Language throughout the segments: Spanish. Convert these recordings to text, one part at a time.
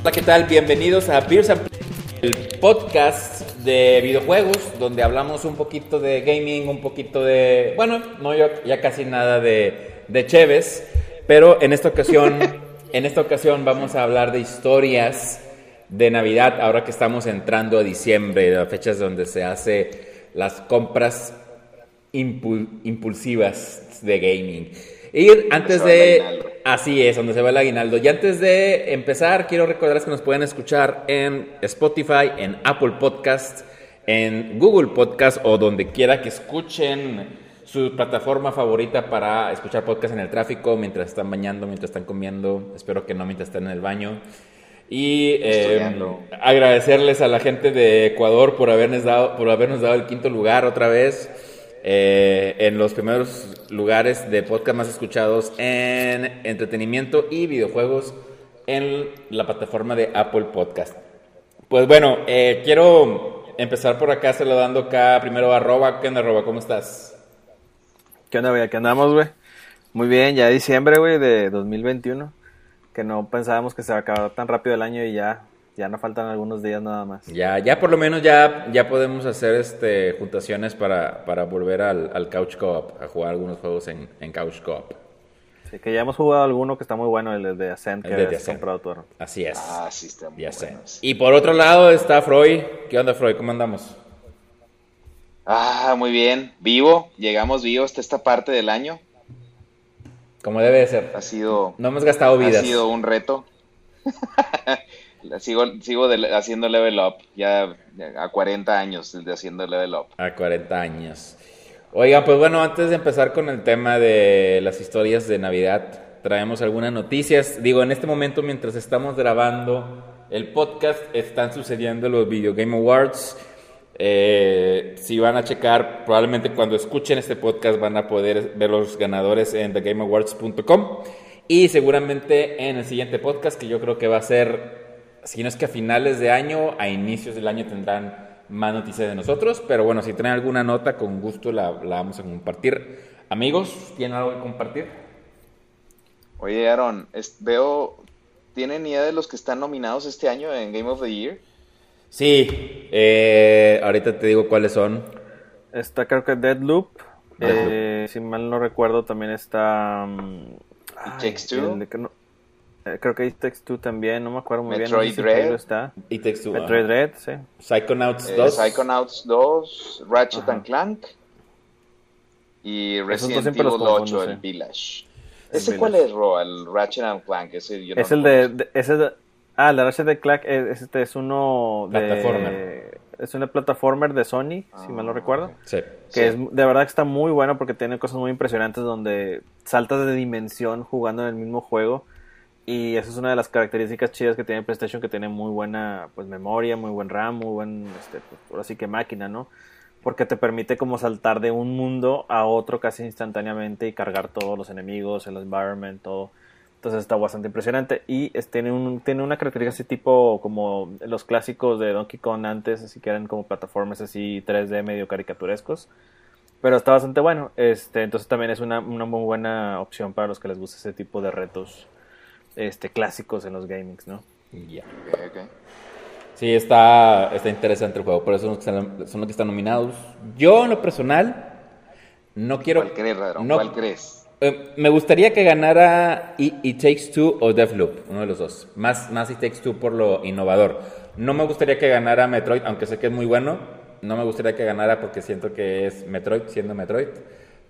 Hola, ¿qué tal? Bienvenidos a Beers and Play, el podcast de videojuegos, donde hablamos un poquito de gaming, un poquito de, bueno, no yo, ya casi nada de, de Cheves, pero en esta ocasión, en esta ocasión vamos a hablar de historias de Navidad, ahora que estamos entrando a diciembre, las fechas donde se hace las compras impul- impulsivas de gaming. Y antes de... Así es, donde se va el aguinaldo. Y antes de empezar, quiero recordarles que nos pueden escuchar en Spotify, en Apple Podcast, en Google Podcast o donde quiera que escuchen su plataforma favorita para escuchar podcast en el tráfico, mientras están bañando, mientras están comiendo, espero que no mientras están en el baño. Y eh, agradecerles a la gente de Ecuador por habernos dado, por habernos dado el quinto lugar otra vez eh, en los primeros lugares de podcast más escuchados en entretenimiento y videojuegos en la plataforma de Apple Podcast. Pues bueno, eh, quiero empezar por acá saludando acá primero a Arroba. ¿Qué onda, Arroba? ¿Cómo estás? ¿Qué onda, güey? Aquí andamos, güey. Muy bien, ya diciembre, güey, de 2021. Que no pensábamos que se acabara tan rápido el año y ya, ya no faltan algunos días nada más. Ya, ya por lo menos ya, ya podemos hacer este juntaciones para, para volver al, al Couch Co-op, a jugar algunos juegos en, en Couch Co-op. Así que ya hemos jugado alguno que está muy bueno, el de Ascent, que El de habías Ascent. comprado tú. Así es. Ah, sí, está muy ya sé. bueno. Y por otro lado está Freud. ¿Qué onda, Freud? ¿Cómo andamos? Ah, muy bien. Vivo, llegamos vivos hasta esta parte del año. Como debe de ser. Ha sido, No hemos gastado ha vidas. sido un reto. Sigo sigo haciendo level up, ya a 40 años de haciendo level up. A 40 años. Oigan, pues bueno, antes de empezar con el tema de las historias de Navidad, traemos algunas noticias. Digo, en este momento, mientras estamos grabando el podcast, están sucediendo los Video Game Awards. Eh, si van a checar, probablemente cuando escuchen este podcast van a poder ver los ganadores en thegameawards.com. Y seguramente en el siguiente podcast, que yo creo que va a ser si no es que a finales de año, a inicios del año tendrán más noticias de nosotros, pero bueno, si traen alguna nota, con gusto la, la vamos a compartir. Amigos, ¿tienen algo que compartir? Oye, Aaron, es- veo, ¿tienen idea de los que están nominados este año en Game of the Year? Sí, eh, ahorita te digo cuáles son. Está creo que Deadloop. Deadloop. Eh, si mal no recuerdo, también está... It ay, creo que It Takes Two también, no me acuerdo muy bien. Metroid no sé si está. Y Takes Two, Metroid. Dread, sí. Psychonauts Eh, 2. Psychonauts 2, Ratchet Ajá. and Clank y Resident Evil confundo, 8, sí. el Village. El ¿Ese Village. cuál es, Ro? El Ratchet and Clank. Ese yo no Es el de, de- ese de- ah, el de Ratchet Clank es, este es uno de Plataformer. es una plataformer de Sony, si mal no Ah, recuerdo. Sí. que Sí. es de verdad que está muy bueno porque tiene cosas muy impresionantes donde saltas de dimensión jugando en el mismo juego y esa es una de las características chidas que tiene PlayStation que tiene muy buena pues memoria, muy buen RAM, muy buen este pues, ahora sí que máquina, ¿no? Porque te permite como saltar de un mundo a otro casi instantáneamente y cargar todos los enemigos, el environment, todo. Entonces está bastante impresionante. Y es- tiene, un, tiene una característica así tipo como los clásicos de Donkey Kong antes, así que eran como plataformas así 3D medio caricaturescos. Pero está bastante bueno. Este, entonces también es una, una muy buena opción para los que les gusta ese tipo de retos este, clásicos en los gamings, ¿no? Ya. Ok, ok. Sí, está, está interesante el juego, por eso son los que están, son los que están nominados. Yo, en lo personal, no quiero... ¿Cuál crees, Radron? no- ¿Cuál crees? Eh, me gustaría que ganara It, It Takes Two o Deathloop, uno de los dos. Más, más It Takes Two por lo innovador. No me gustaría que ganara Metroid, aunque sé que es muy bueno. No me gustaría que ganara porque siento que es Metroid siendo Metroid.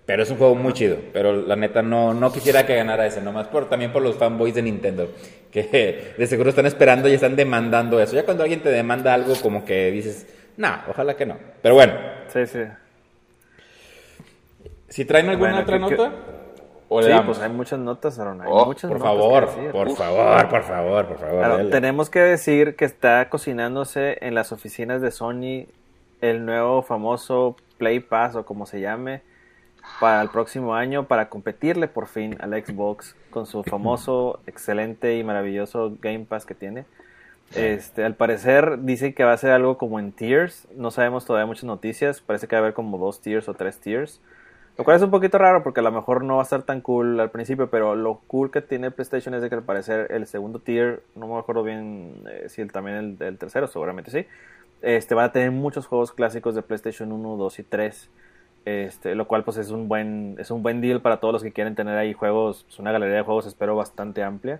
Pero es un juego muy chido. Pero la neta no, no quisiera que ganara ese, nomás por, también por los fanboys de Nintendo. Que de seguro están esperando y están demandando eso. Ya cuando alguien te demanda algo, como que dices, no, ojalá que no. Pero bueno, Sí, sí. si traen alguna Bueno, otra ¿qué- qué- nota, o le Sí, damos? pues hay muchas notas, Aaron. Hay Oh, muchas Por notas favor, por Uf. favor, por favor, por favor. Tenemos que decir que está cocinándose en las oficinas de Sony el nuevo famoso Play Pass o como se llame para el próximo año para competirle por fin al Xbox con su famoso, excelente y maravilloso Game Pass que tiene. Este, al parecer dicen que va a ser algo como en tiers, no sabemos todavía muchas noticias, parece que va a haber como dos tiers o tres tiers. Lo cual es un poquito raro porque a lo mejor no va a ser tan cool al principio, pero lo cool que tiene PlayStation es de que al parecer el segundo tier, no me acuerdo bien eh, si el, también el, el, tercero, seguramente sí, este va a tener muchos juegos clásicos de PlayStation 1, 2 y 3. Este, lo cual pues es un buen es un buen deal para todos los que quieren tener ahí juegos, pues, una galería de juegos espero bastante amplia.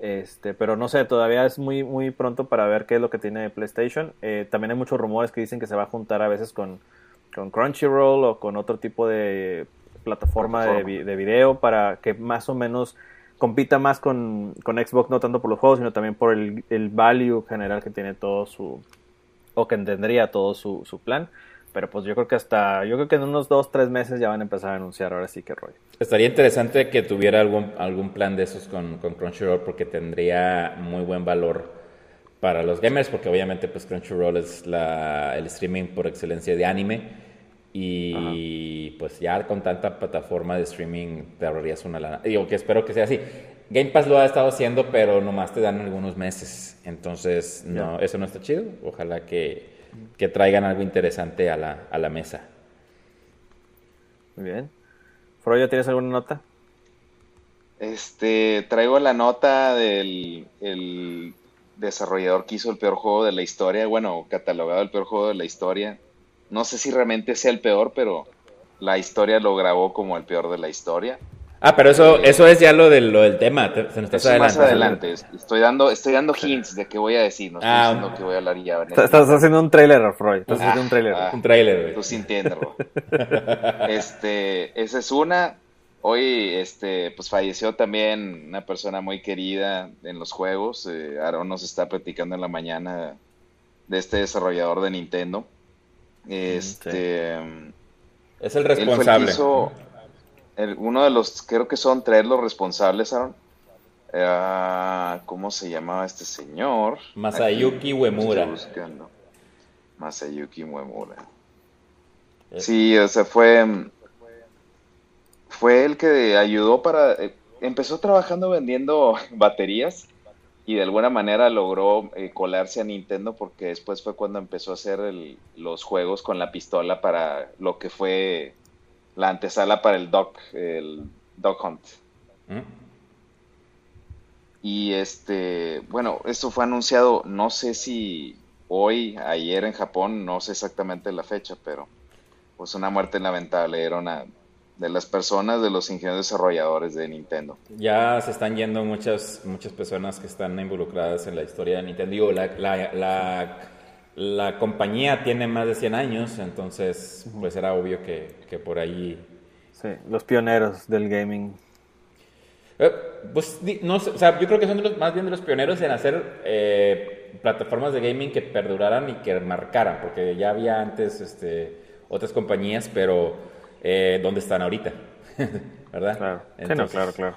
Este, pero no sé, todavía es muy muy pronto para ver qué es lo que tiene PlayStation. Eh, también hay muchos rumores que dicen que se va a juntar a veces con con Crunchyroll o con otro tipo de plataforma, De, de, video para que más o menos compita más con, con, Xbox, no tanto por los juegos, sino también por el, el, value general que tiene todo su, o que entendería todo su, su, plan. Pero pues yo creo que hasta, yo creo que en unos dos, tres meses ya van a empezar a anunciar ahora sí que rollo. Estaría interesante que tuviera algún, algún plan de esos con, con Crunchyroll porque tendría muy buen valor para los gamers, porque obviamente pues Crunchyroll es la, el streaming por excelencia de anime y pues ya con tanta plataforma de streaming te ahorrarías una lana. Digo que espero que sea así. Game Pass lo ha estado haciendo, pero nomás te dan algunos meses. Entonces, no, eso no está chido. Ojalá que, que traigan algo interesante a la, a la mesa. Muy bien. Froyo, ¿tienes alguna nota? Este, traigo la nota del el desarrollador que hizo el peor juego de la historia, bueno, catalogado el peor juego de la historia, no sé si realmente sea el peor, pero la historia lo grabó como el peor de la historia. Ah, pero eso, eso es ya lo del, lo del tema. Se nos está más adelante. Estoy dando, estoy dando hints de qué voy a decir. No estoy ah, diciendo que voy a hablar ya. Estás, haciendo un trailer, Freud. Estás haciendo un trailer. Ah, un trailer, Tú sintiéndolo. este, esa es una. Hoy, este, pues falleció también una persona muy querida en los juegos. Eh, Aaron nos está platicando en la mañana de este desarrollador de Nintendo. Este. Es el responsable. Uno de los, creo que son tres los responsables, Aaron. Ah, ¿Cómo se llamaba este señor? Masayuki Uemura. Masayuki Uemura. Sí, o sea, fue. Fue el que ayudó para. Eh, empezó trabajando vendiendo baterías y de alguna manera logró eh, colarse a Nintendo porque después fue cuando empezó a hacer los juegos con la pistola para lo que fue la antesala para el Dog, el Dog Hunt. Mm. Y este, bueno, esto fue anunciado, no sé si hoy, ayer en Japón, no sé exactamente la fecha, pero pues una muerte lamentable, era una de las personas, de los ingenieros desarrolladores de Nintendo. Ya se están yendo muchas, muchas personas que están involucradas en la historia de Nintendo. la, la, la, compañía tiene más de 100 años, entonces pues era obvio que, que por ahí... Sí, los pioneros del gaming. Eh, pues no o sea, yo creo que son los, más bien de los pioneros en hacer eh, plataformas de gaming que perduraran y que marcaran, porque ya había antes este, otras compañías, pero eh, dónde están ahorita, ¿verdad? Claro, claro, claro.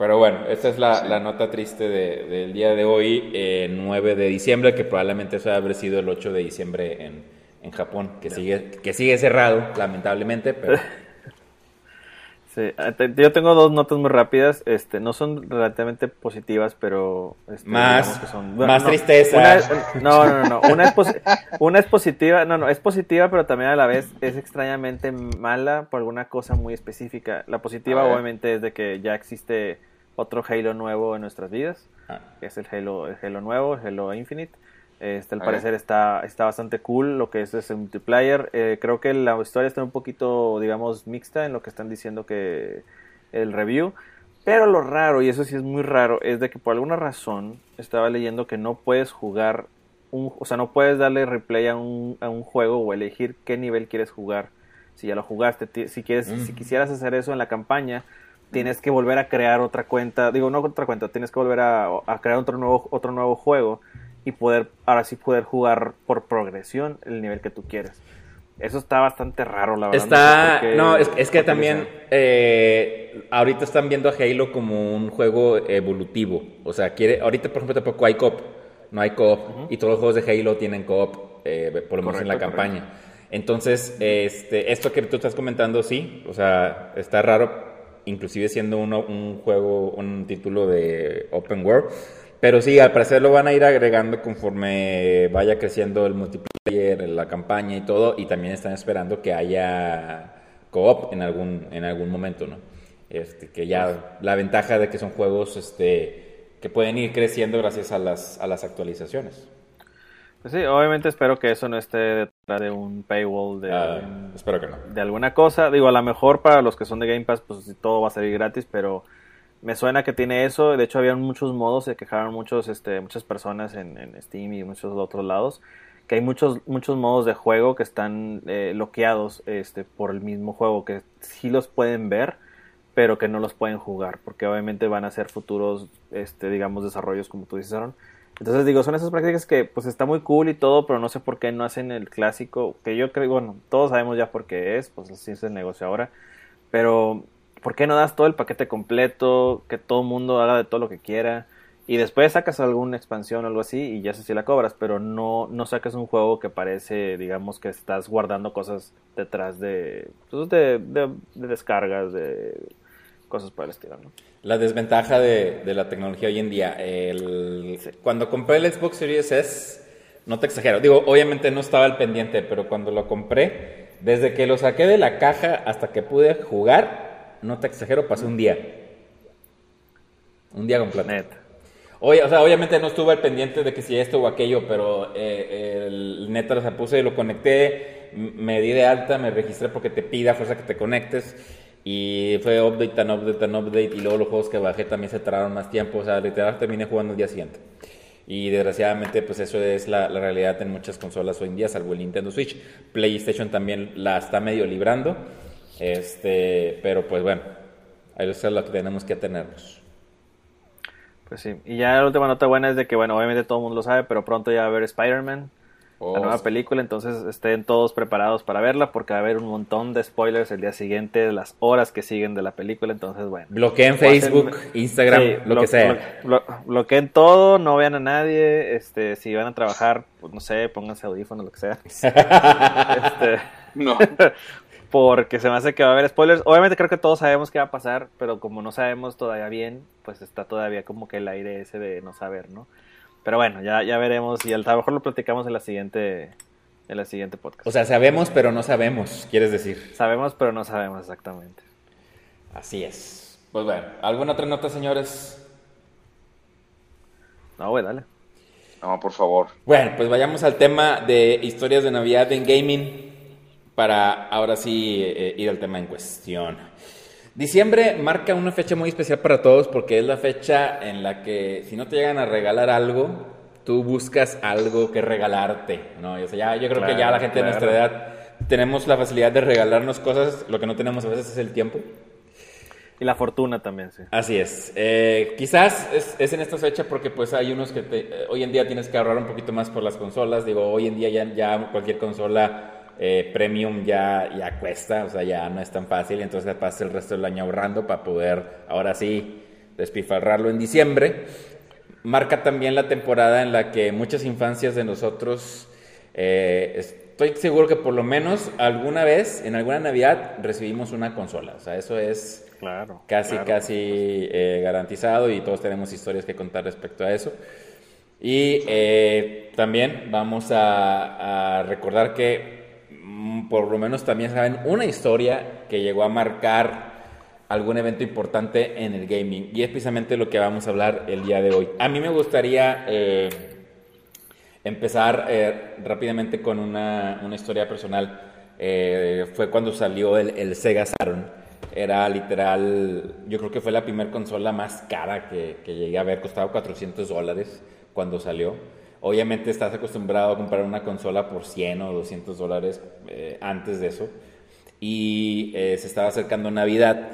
Pero bueno, esta es la, nota triste del día de hoy, 9 de diciembre, que probablemente eso haber sido el 8 de diciembre en, en Japón, que, sigue, que sigue cerrado, lamentablemente, pero... Sí, eh, yo tengo dos notas muy rápidas, este, no son relativamente positivas, pero este, más, más tristeza. no, no, no, una es, una es positiva, no, no, es positiva, pero también a la vez es extrañamente mala por alguna cosa muy específica. La positiva obviamente es de que ya existe otro Halo nuevo en nuestras vidas, ah. que es el Halo, el Halo nuevo, el Halo Infinite. Este, al parecer está, está bastante cool lo que es ese multiplayer. Eh, creo que la historia está un poquito, digamos, mixta en lo que están diciendo que el review. Pero lo raro, y eso sí es muy raro, es de que por alguna razón estaba leyendo que no puedes jugar, un, o sea, no puedes darle replay a un, a un juego o elegir qué nivel quieres jugar. Si ya lo jugaste, si, quieres, si quisieras hacer eso en la campaña, tienes que volver a crear otra cuenta, digo, no otra cuenta, tienes que volver a, a crear otro nuevo, otro nuevo juego y poder, ahora sí poder jugar por progresión el nivel que tú quieres. Eso está bastante raro, la verdad. Está, no, es, que también eh, ahorita están viendo a Halo como un juego evolutivo. O sea, quiere, ahorita por ejemplo tampoco hay coop, no hay coop y todos los juegos de Halo tienen coop, eh, por lo menos en la campaña. Entonces, este, esto que tú estás comentando, sí, o sea, está raro, inclusive siendo uno, un juego, un título de open world pero sí, al parecer lo van a ir agregando conforme vaya creciendo el multiplayer, la campaña y todo. Y también están esperando que haya co-op en algún, en algún momento, ¿no? Este, que ya la ventaja de que son juegos este, que pueden ir creciendo gracias a las, a las actualizaciones. Pues sí, obviamente espero que eso no esté detrás de un paywall de, Ah, espero que no. de alguna cosa. Digo, a lo mejor para los que son de Game Pass, pues todo va a salir gratis, pero me suena que tiene eso. De hecho, había muchos modos, se quejaron muchos, este, muchas personas en, en Steam y muchos otros lados, que hay muchos, muchos modos de juego que están eh, bloqueados este, por el mismo juego, que sí los pueden ver, pero que no los pueden jugar, porque obviamente van a ser futuros, este, digamos, desarrollos, como tú dices, Aaron. Entonces digo, son esas prácticas que pues está muy cool y todo, pero no sé por qué no hacen el clásico, que yo creo, bueno, todos sabemos ya por qué es, pues así es el negocio ahora, pero ¿por qué no das todo el paquete completo, que todo el mundo haga de todo lo que quiera? Y después sacas alguna expansión o algo así y ya sé si la cobras, pero no, no sacas un juego que parece, digamos, que estás guardando cosas detrás de, pues, de, de, de descargas, de cosas por el estilo, ¿no? La desventaja de, de la tecnología hoy en día. El, Cuando compré el Xbox Series S, no te exagero. Digo, obviamente no estaba al pendiente, pero cuando lo compré, desde que lo saqué de la caja hasta que pude jugar, no te exagero, pasó un día. Un día completo. Neta. Oye, o sea, obviamente no estuve al pendiente de que si esto o aquello, pero eh, el neta, o sea, puse, lo conecté, me di de alta, me registré porque te pida fuerza que te conectes. Y fue update, tan update, tan update. Y luego los juegos que bajé también se tardaron más tiempo. O sea, literal terminé jugando el día siguiente. Y desgraciadamente, pues eso es la, realidad en muchas consolas hoy en día, salvo el Nintendo Switch. PlayStation también la está medio librando. Este, pero pues bueno, ahí es lo que tenemos que atenernos. Pues sí. Y ya la última nota buena es de que, bueno, obviamente todo el mundo lo sabe, pero pronto ya va a haber Spider-Man, Oh, la nueva sí. película, entonces estén todos preparados para verla porque va a haber un montón de spoilers el día siguiente, las horas que siguen de la película, entonces bueno. Bloqueen hacen- Facebook, Instagram, Sí, lo que sea. blo- blo- bloqueen todo, no vean a nadie, este, si van a trabajar, pues no sé, pónganse audífonos, lo que sea. Este, No. porque se me hace que va a haber spoilers. Obviamente creo que todos sabemos qué va a pasar, pero como no sabemos todavía bien, pues está todavía como que el aire ese de no saber, ¿no? Pero bueno, ya, ya veremos y a lo mejor lo platicamos en la siguiente en la siguiente podcast. O sea, sabemos, pero no sabemos, quieres decir. sabemos, pero no sabemos exactamente. Así es. Pues bueno, ¿alguna otra nota, señores? No, güey, dale. No, por favor. Bueno, pues vayamos al tema de historias de Navidad en gaming para ahora sí eh, ir al tema en cuestión. Diciembre marca una fecha muy especial para todos porque es la fecha en la que si no te llegan a regalar algo, tú buscas algo que regalarte, ¿no? O sea, ya, yo creo que ya Claro, la gente de nuestra claro. edad tenemos la facilidad de regalarnos cosas, lo que no tenemos a veces es el tiempo. Y la fortuna también, sí. Así es. Eh, quizás es, es en esta fecha porque pues hay unos que te- eh, hoy en día tienes que ahorrar un poquito más por las consolas. Digo, hoy en día ya, ya cualquier consola eh, premium ya, ya cuesta, o sea, ya no es tan fácil. Entonces pasas el resto del año ahorrando para poder ahora sí despilfarrarlo en diciembre. Marca también la temporada en la que muchas infancias de nosotros, eh, estoy seguro que por lo menos alguna vez, en alguna Navidad, recibimos una consola. O sea, eso es Claro. casi, claro. casi eh, garantizado y todos tenemos historias que contar respecto a eso. Y eh, también vamos a, a recordar que por lo menos también saben una historia que llegó a marcar algún evento importante en el gaming y es precisamente lo que vamos a hablar el día de hoy. A mí me gustaría eh, empezar eh, rápidamente con una, una historia personal. Eh, fue cuando salió el, el Sega Saturn. Era literal, yo creo que fue la primera consola más cara que, que llegué a ver, costaba 400 dólares cuando salió. Obviamente estás acostumbrado a comprar una consola por 100 o 200 dólares eh, antes de eso. Y eh, se estaba acercando Navidad.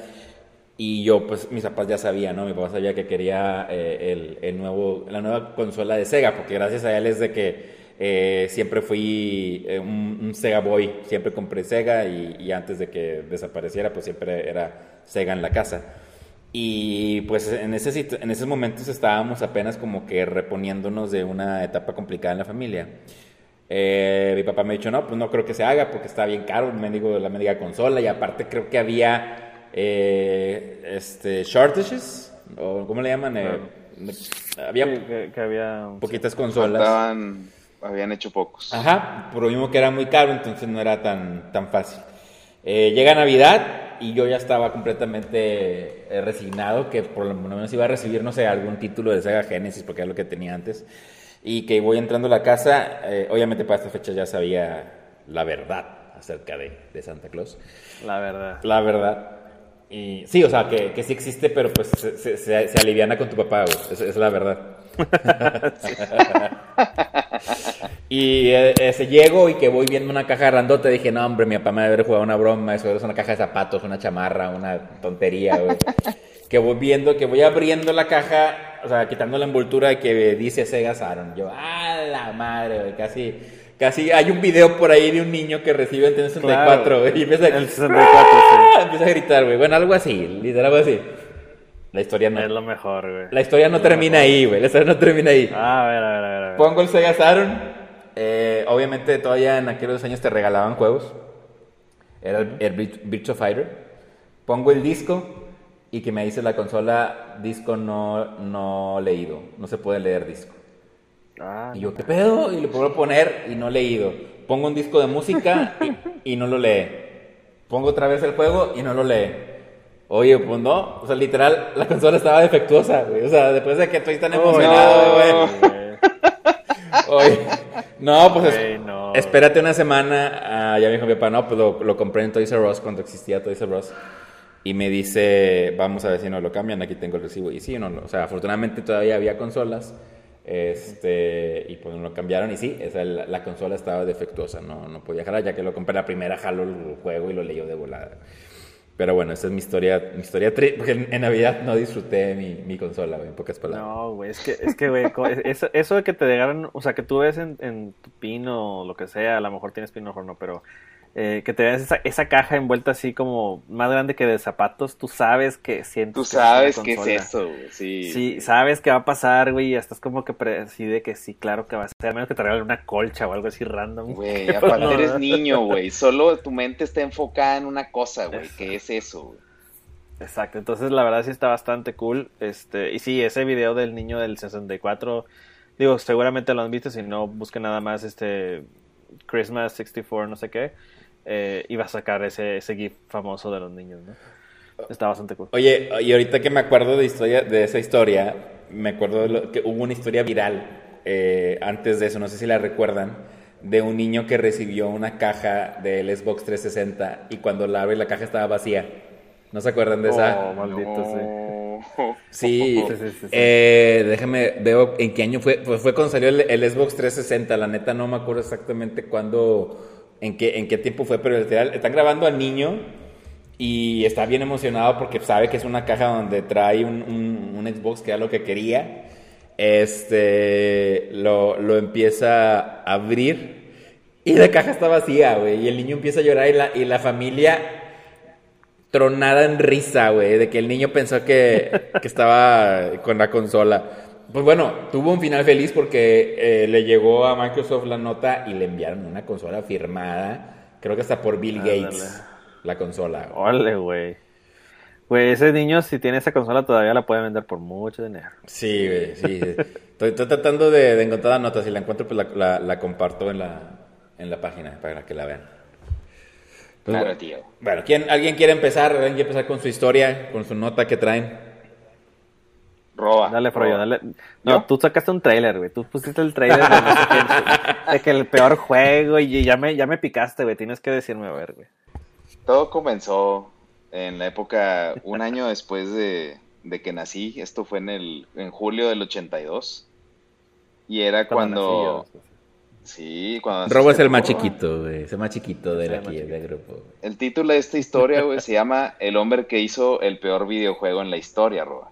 Y yo, pues, mis papás ya sabían, ¿no? Mi papá sabía que quería eh, el, el nuevo, la nueva consola de Sega, porque gracias a él es de que siempre fui un, un Sega Boy, siempre compré Sega y, y antes de que desapareciera, pues siempre era Sega en la casa. Y pues en, ese, en esos momentos estábamos apenas como que reponiéndonos de una etapa complicada en la familia. Eh, mi papá me ha dicho, no, pues no creo que se haga porque está bien caro el mendigo, la mendiga consola y aparte creo que había eh, este, shortages, o ¿cómo le llaman? Eh, había Sí, que, que había... poquitas consolas. Faltaban, habían hecho pocos. Ajá, por lo mismo que era muy caro, entonces no era tan, tan fácil. Eh, llega Navidad y yo ya estaba completamente eh, resignado que por lo menos iba a recibir, no sé, algún título de Sega Genesis, porque era lo que tenía antes. Y que voy entrando a la casa, eh, obviamente para esta fecha ya sabía la verdad acerca de, de Santa Claus. La verdad. La verdad. Y sí, o sea, que, que sí existe, pero pues se, se, se aliviana con tu papá, güey. Esa es la verdad. y eh, ese llego y que voy viendo una caja grandota, dije, no, hombre, mi papá me debe haber jugado una broma, eso es una caja de zapatos, una chamarra, una tontería, güey. que voy viendo, que voy abriendo la caja, o sea, quitando la envoltura que dice Sega Saturn. Yo, ah, la madre, güey, casi Casi hay un video por ahí de un niño que recibe el 64, güey. Y empieza a, el 64, sí. empieza a gritar, güey. Bueno, algo así, literal algo así. La historia no. Es lo mejor, güey. La historia no termina mejor. ahí, güey. La historia no termina ahí. Ah, a ver, a ver, a ver. A ver. Pongo el Sega Saturn. Eh, obviamente, todavía en aquellos años te regalaban juegos. Era el, el Vir- Virtua Fighter. Pongo el disco y que me dice la consola: disco no, no leído. No se puede leer disco. Ah, Y yo, ¿qué pedo? Y le puedo poner y no leído. Pongo un disco de música y, y no lo lee. Pongo otra vez el juego y no lo lee. Oye, pues no. O sea, literal, la consola estaba defectuosa, güey. O sea, después de que estoy tan emocionado, güey. güey. Oye, no, pues es- Güey, no. espérate una semana. Ah, ya me dijo mi papá, no, pues lo, lo compré en Toys R Us cuando existía Toys R Us. Y me dice, vamos a ver si no lo cambian, aquí tengo el recibo. Y sí, no, no, o sea, afortunadamente todavía había consolas. Este, y pues no lo cambiaron. Y sí, esa, la, la consola estaba defectuosa, no, no podía jalar. Ya que lo compré la primera, jaló el juego y lo leyó de volada. Pero bueno, esa es mi historia, mi historia tri- porque en, Navidad no disfruté mi, mi consola, güey, en pocas palabras. No, güey, es que, es que, güey, co- eso, eso de que te llegaran, o sea, que tú ves en, en tu pin o lo que sea, a lo mejor tienes pin, a lo mejor no, pero eh, que te veas esa, esa caja envuelta así como más grande que de zapatos, tú sabes que sientes Tú que es sabes qué es consola. eso, güey. Sí. Sí, sabes que va a pasar, güey, y estás como que preside que sí, claro que va a ser, a menos que te regalen una colcha o algo así random. Güey, aparte no, eres niño, güey. Solo tu mente está enfocada en una cosa, güey. ¿Qué es eso, güey? Exacto, entonces la verdad sí está bastante cool. Este, y sí, ese video del niño del 64, digo, seguramente lo han visto, si no, busquen nada más este Christmas 64, no sé qué, eh, y va a sacar ese, ese GIF famoso de los niños, ¿no? Está bastante cool. Oye, y ahorita que me acuerdo de, historia, de esa historia, me acuerdo de lo- que hubo una historia viral eh, antes de eso, no sé si la recuerdan, de un niño que recibió una caja del Xbox 360 y cuando la abre la caja estaba vacía. ¿No se acuerdan de esa? Oh, maldito. No. Sí, Sí, sí, sí, sí. Eh, déjame, veo en qué año fue. Pues fue cuando salió el, el Xbox 360. La neta no me acuerdo exactamente cuándo, en qué, en qué tiempo fue, pero literal, están grabando al niño y está bien emocionado porque sabe que es una caja donde trae un, un- un Xbox que era lo que quería. Este, lo, lo empieza a abrir y la caja está vacía, güey. Y el niño empieza a llorar y la, y la familia tronada en risa, güey, de que el niño pensó que, que estaba con la consola. Pues bueno, tuvo un final feliz porque eh, le llegó a Microsoft la nota y le enviaron una consola firmada, creo que hasta por Bill Ándale. Gates, la consola. Ole, güey. Güey, ese niño, si tiene esa consola, todavía la puede vender por mucho dinero. Sí, güey, sí. Estoy, estoy tratando de, de encontrar la nota, si la encuentro pues la, la- la comparto en la, en la página para que la vean. Pues, Claro, bueno, tío. Bueno, ¿quién, ¿alguien quiere empezar? ¿Alguien quiere empezar con su historia, con su nota que traen? Roba. Dale, Froyo, dale. No, ¿Yo? tú sacaste un trailer, güey. Tú pusiste el trailer de, no sé qué, de que el peor juego y ya me, ya me picaste, güey. Tienes que decirme, a ver, güey. Todo comenzó en la época, un año después de, de que nací. Esto fue en el en julio del 82. Y era cuando... nací yo. Sí, cuando... Robo es el más Roba. chiquito, güey. Es el más chiquito de el aquí, del grupo. El título de esta historia, güey, se llama El hombre que hizo el peor videojuego en la historia, Roba.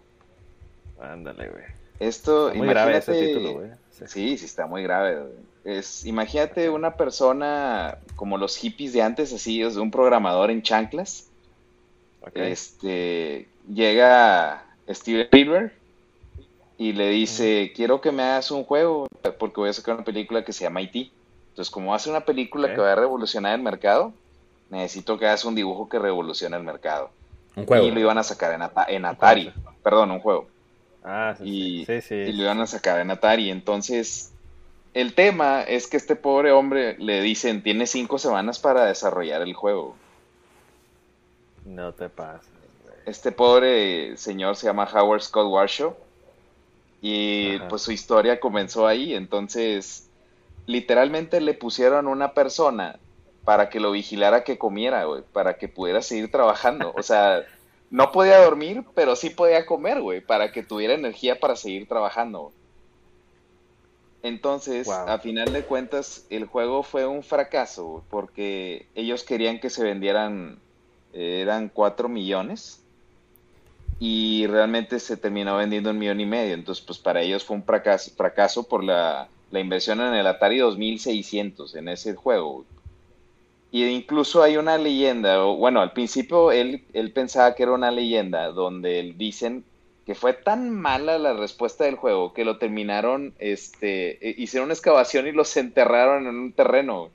Ándale, güey. Esto, Está muy grave ese título, güey. Sí. Sí, sí, está muy grave. güey. Es, imagínate una persona como los hippies de antes, así, es un programador en chanclas. Este, llega Steven Spielberg y le dice, quiero que me hagas un juego porque voy a sacar una película que se llama IT. Entonces, como va a ser una película que va a revolucionar el mercado, necesito que hagas un dibujo que revolucione el mercado. Un juego. Y lo iban a sacar en Atari, perdón, un juego. Ah, sí, Y, sí. Y lo iban a sacar en Atari. Entonces, el tema es que este pobre hombre le dicen, tiene cinco semanas para desarrollar el juego. No te pases. Este pobre señor se llama Howard Scott Warshaw. Y pues su historia comenzó ahí. Entonces, literalmente le pusieron una persona para que lo vigilara que comiera, güey, para que pudiera seguir trabajando. O sea, no podía dormir, pero sí podía comer, güey, para que tuviera energía para seguir trabajando. Entonces, a final de cuentas, el juego fue un fracaso, porque ellos querían que se vendieran, eh, eran 4 millones, y realmente se terminó vendiendo un millón y medio. Entonces, pues para ellos fue un fracaso, fracaso por la, la inversión en el Atari 2600, en ese juego. Y incluso hay una leyenda, bueno, al principio él, él pensaba que era una leyenda, donde dicen que fue tan mala la respuesta del juego que lo terminaron, este, e, hicieron una excavación y los enterraron en un terreno.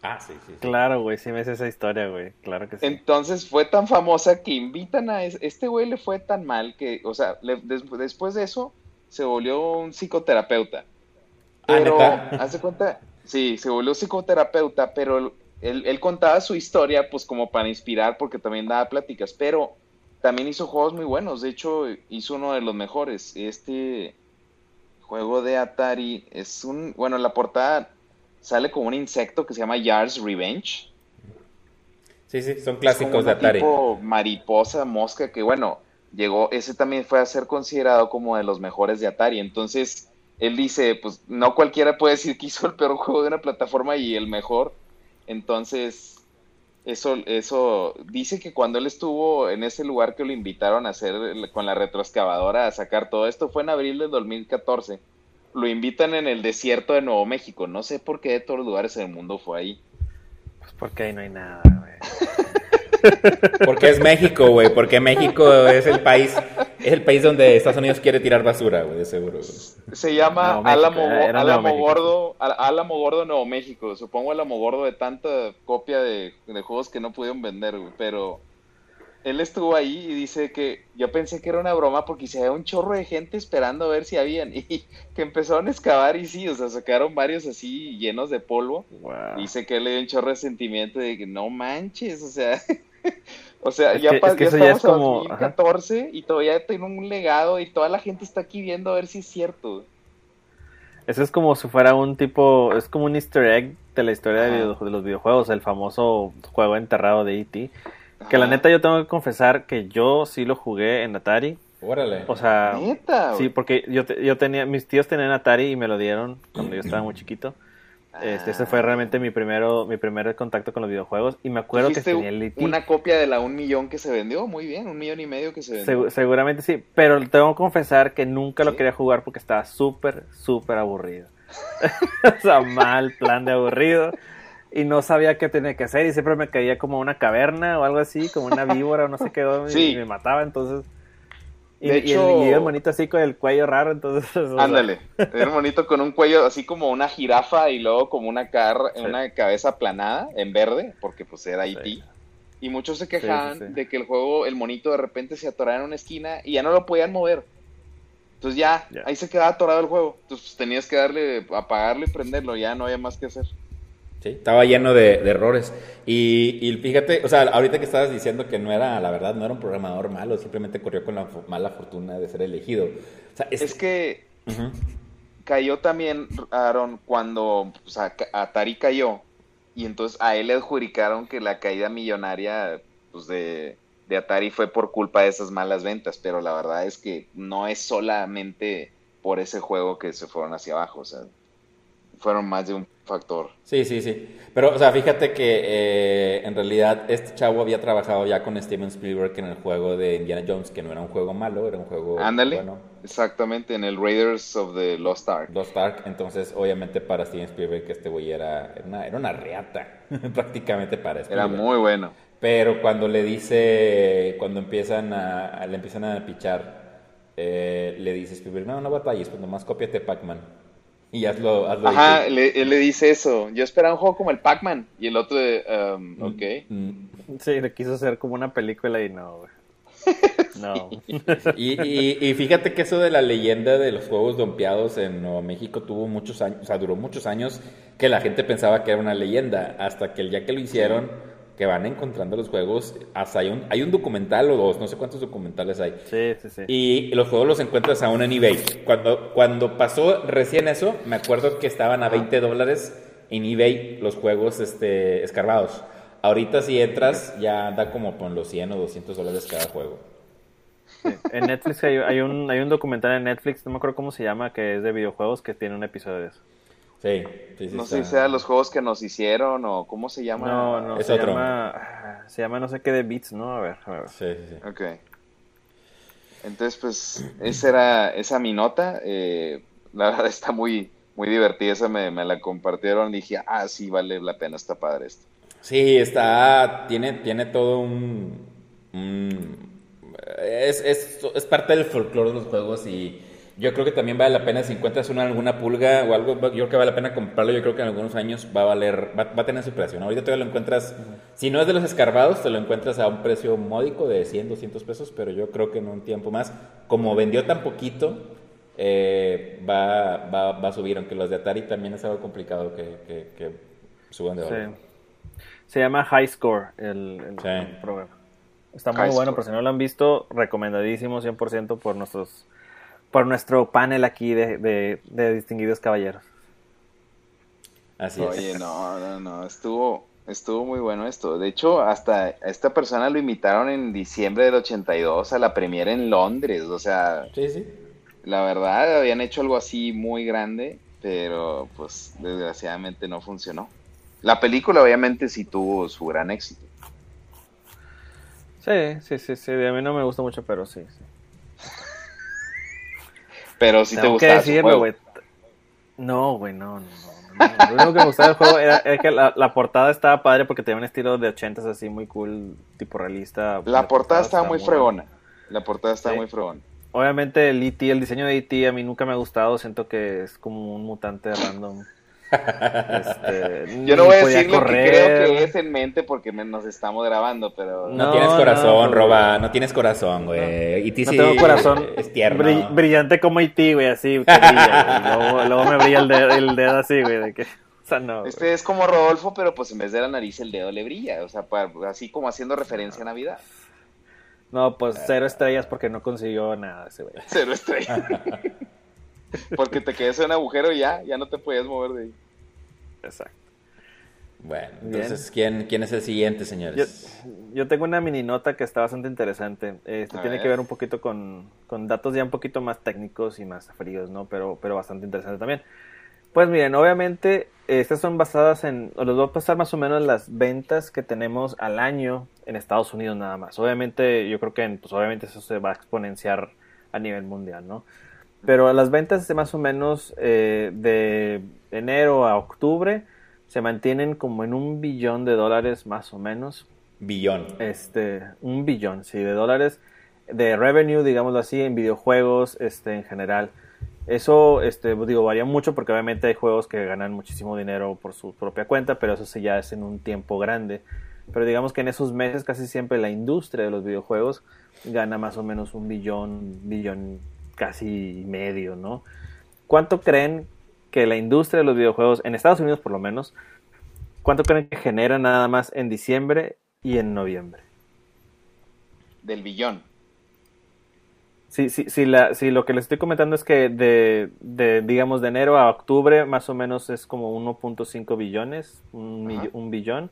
Ah, sí, sí. Claro, güey, sí me esa historia, güey, claro que sí. Entonces fue tan famosa que invitan a este güey le fue tan mal que, o sea, después de eso se volvió un psicoterapeuta. Ah, pero, hace cuenta, sí, se volvió psicoterapeuta, pero él, contaba su historia pues como para inspirar porque también daba pláticas, pero también hizo juegos muy buenos, de hecho hizo uno de los mejores. Este juego de Atari es un, bueno, en la portada sale como un insecto que se llama Yars Revenge. Sí, sí, son clásicos de Atari. Tipo mariposa, mosca, que bueno, llegó, ese también fue a ser considerado como de los mejores de Atari. Entonces, él dice, pues no cualquiera puede decir que hizo el peor juego de una plataforma y el mejor. Entonces, eso, eso dice que cuando él estuvo en ese lugar que lo invitaron a hacer con la retroexcavadora a sacar todo esto fue en abril del 2014. Lo invitan en el desierto de Nuevo México. No sé por qué de todos los lugares del mundo fue ahí. Pues porque ahí no hay nada, güey. Porque es México, güey. Porque México es el país, es el país donde Estados Unidos quiere tirar basura, güey, de seguro. Se llama Álamo, Álamo Gordo, Álamo Gordo Nuevo México. Supongo Álamo Gordo de tanta copia de, juegos que no pudieron vender, güey. Pero él estuvo ahí y dice que yo pensé que era una broma porque se había un chorro de gente esperando a ver si habían y que empezaron a excavar y sí, o sea, sacaron varios así llenos de polvo. Dice que le dio un chorro de sentimiento de que no manches, o sea, o sea, ya, estamos como... 2014 y todavía tengo un legado y toda la gente está aquí viendo a ver si es cierto. Eso es como si fuera un tipo, es como un easter egg de la historia de, los videojuegos, el famoso juego enterrado de E.T. Que la neta yo tengo que confesar que yo sí lo jugué en Atari. Órale. O sea, sí, porque yo, yo tenía, mis tíos tenían Atari y me lo dieron cuando yo estaba muy chiquito. Este, ese fue realmente mi primero, mi primer contacto con los videojuegos. Y me acuerdo que tenía el Una copia de la un millón que se vendió, muy bien, un millón y medio que se vendió. seguramente sí, pero tengo que confesar que nunca lo quería jugar porque estaba súper, súper aburrido. o sea, mal plan de aburrido. Y no sabía qué tenía que hacer y siempre me caía como una caverna o algo así, como una víbora o no sé qué, y me mataba, entonces... Y, hecho, y, el, monito así con el cuello raro, entonces. Ándale, un monito con un cuello así como una jirafa y luego como una, car una cabeza aplanada en verde, porque pues era IT. Y muchos se quejaban de que el juego, el monito de repente se atoraba en una esquina y ya no lo podían mover. Entonces ya, ahí se quedaba atorado el juego. Entonces pues, tenías que darle, apagarlo y prenderlo, ya no había más que hacer. Sí, estaba lleno de, errores. Y, y, fíjate, o sea, ahorita que estabas diciendo que no era, la verdad, no era un programador malo, simplemente corrió con la mala fortuna de ser elegido. es... que cayó también, Aaron, cuando o sea, Atari cayó, y entonces a él le adjudicaron que la caída millonaria pues, de, de Atari fue por culpa de esas malas ventas, pero la verdad es que no es solamente por ese juego que se fueron hacia abajo, o sea, fueron más de un factor. Sí, sí, sí. Pero, o sea, fíjate que eh, en realidad este chavo había trabajado ya con Steven Spielberg en el juego de Indiana Jones, que no era un juego malo, era un juego Ándale, bueno. Exactamente, en el Raiders of the Lost Ark. Lost Ark, entonces obviamente para Steven Spielberg este güey era, era una, reata, prácticamente para Spielberg. Era muy bueno. Pero cuando le dice, cuando empiezan a, le empiezan a pichar, eh, le dice Spielberg, no, no batalles, pues nomás cópiate Pac-Man. Y hazlo, hazlo. Ajá, él le dice eso. Yo esperaba un juego como el Pac-Man. Y el otro, de, um, mm, ok. Mm. Sí, le quiso hacer como una película y no, güey. No. y, y, fíjate que eso de la leyenda de los juegos dompeados en Nuevo México tuvo muchos años, o sea, duró muchos años que la gente pensaba que era una leyenda. Hasta que el día que lo hicieron, que van encontrando los juegos. Hasta hay un, hay un documental o dos, no sé cuántos documentales hay. Sí, sí, sí. Y los juegos los encuentras aún en eBay. Cuando, cuando pasó recién eso, me acuerdo que estaban a 20 dólares en eBay los juegos este, escarbados. Ahorita si entras ya da como por los 100 o 200 dólares cada juego. En Netflix hay, hay, un, hay un documental en Netflix, no me acuerdo cómo se llama, que es de videojuegos, que tiene un episodio de eso. Sí, sí, sí No sé si sea los juegos que nos hicieron o cómo se llama. No, no, Es se otro. llama, se llama no sé qué de Beats, ¿no? A ver, a ver. Sí, sí, sí. Ok. Entonces, pues, esa era esa mi nota. eh, la verdad está muy, muy divertida. Esa me, me la compartieron. Dije, ah, sí, vale la pena, está padre esto. Sí, está, tiene, tiene todo un, un- es, es, es parte del folclore de los juegos y yo creo que también vale la pena si encuentras una alguna pulga o algo, yo creo que vale la pena comprarlo, yo creo que en algunos años va a valer, va, va a tener su precio, ¿no? Ahorita todavía lo encuentras, si no es de los escarbados, te lo encuentras a un precio módico de 100, 200 pesos, pero yo creo que en un tiempo más, como vendió tan poquito, eh, va, va, va a subir, aunque los de Atari también es algo complicado que, que, que suban de valor. Sí. Se llama High Score el, el- Sí. el programa. Está muy High bueno, Score. por si no lo han visto, recomendadísimo 100% por nuestros por nuestro panel aquí de, de, de distinguidos caballeros. Así es. Oye, no, no, no, estuvo, estuvo muy bueno esto. De hecho, hasta a esta persona lo invitaron en diciembre del 82 a la premiere en Londres. O sea, Sí, sí. la verdad, habían hecho algo así muy grande, pero pues desgraciadamente no funcionó. La película obviamente sí tuvo su gran éxito. Sí, sí, sí, sí. A mí no me gusta mucho, pero sí. sí. Pero sí te que gustaba decirlo, juego. güey. No, güey, no, no, no. Lo único que me gustaba del juego era, era que la, la portada estaba padre porque tenía un estilo de 80s así muy cool, tipo realista. La portada estaba muy fregona. La portada estaba Sí. muy fregona. Obviamente el E.T., el diseño de E.T. a mí nunca me ha gustado, siento que es como un mutante random. Este, Yo no voy a decir lo que creo que es en mente porque me- nos estamos grabando, pero No, No, tienes corazón, no. Roba, no tienes corazón, güey. Y No tengo corazón Es tierno. brill- brillante como E.T., güey, así, que brilla, güey. Luego, luego me brilla el dedo, el dedo así, güey, de que... O sea, no, güey. Este es como Rodolfo, pero pues en vez de la nariz el dedo le brilla, o sea, para- así como haciendo referencia a Navidad. No, pues cero estrellas porque no consiguió nada ese güey. Cero estrella. Porque te quedas en un agujero y ya, ya no te podías mover de ahí. Exacto. Bueno, entonces, ¿quién, ¿quién es el siguiente, Yo, señores? yo tengo una mini nota que está bastante interesante. Este, A tiene ver. que ver un poquito con, con datos ya un poquito más técnicos y más fríos, ¿no? Pero, pero bastante interesante también. Pues miren, obviamente estas son basadas en, os les voy a pasar más o menos las ventas que tenemos al año en Estados Unidos nada más. Obviamente yo creo que pues obviamente eso se va a exponenciar a nivel mundial, ¿no? Pero las ventas de más o menos eh, de enero a octubre se mantienen como en un billón de dólares más o menos. Billón. Este, un billón, sí, de dólares de revenue, digámoslo así, en videojuegos, este, en general. Eso, este, digo, varía mucho porque obviamente hay juegos que ganan muchísimo dinero por su propia cuenta, pero eso sí ya es en un tiempo grande. Pero digamos que en esos meses casi siempre la industria de los videojuegos gana más o menos un billón, billón casi medio, ¿no? ¿Cuánto creen que la industria de los videojuegos, en Estados Unidos por lo menos, cuánto creen que genera nada más en diciembre y en noviembre? Del billón. Si, si, si, la, si lo que les estoy comentando es que de, de, digamos, de enero a octubre más o menos es como 1.5 billones, un, un billón.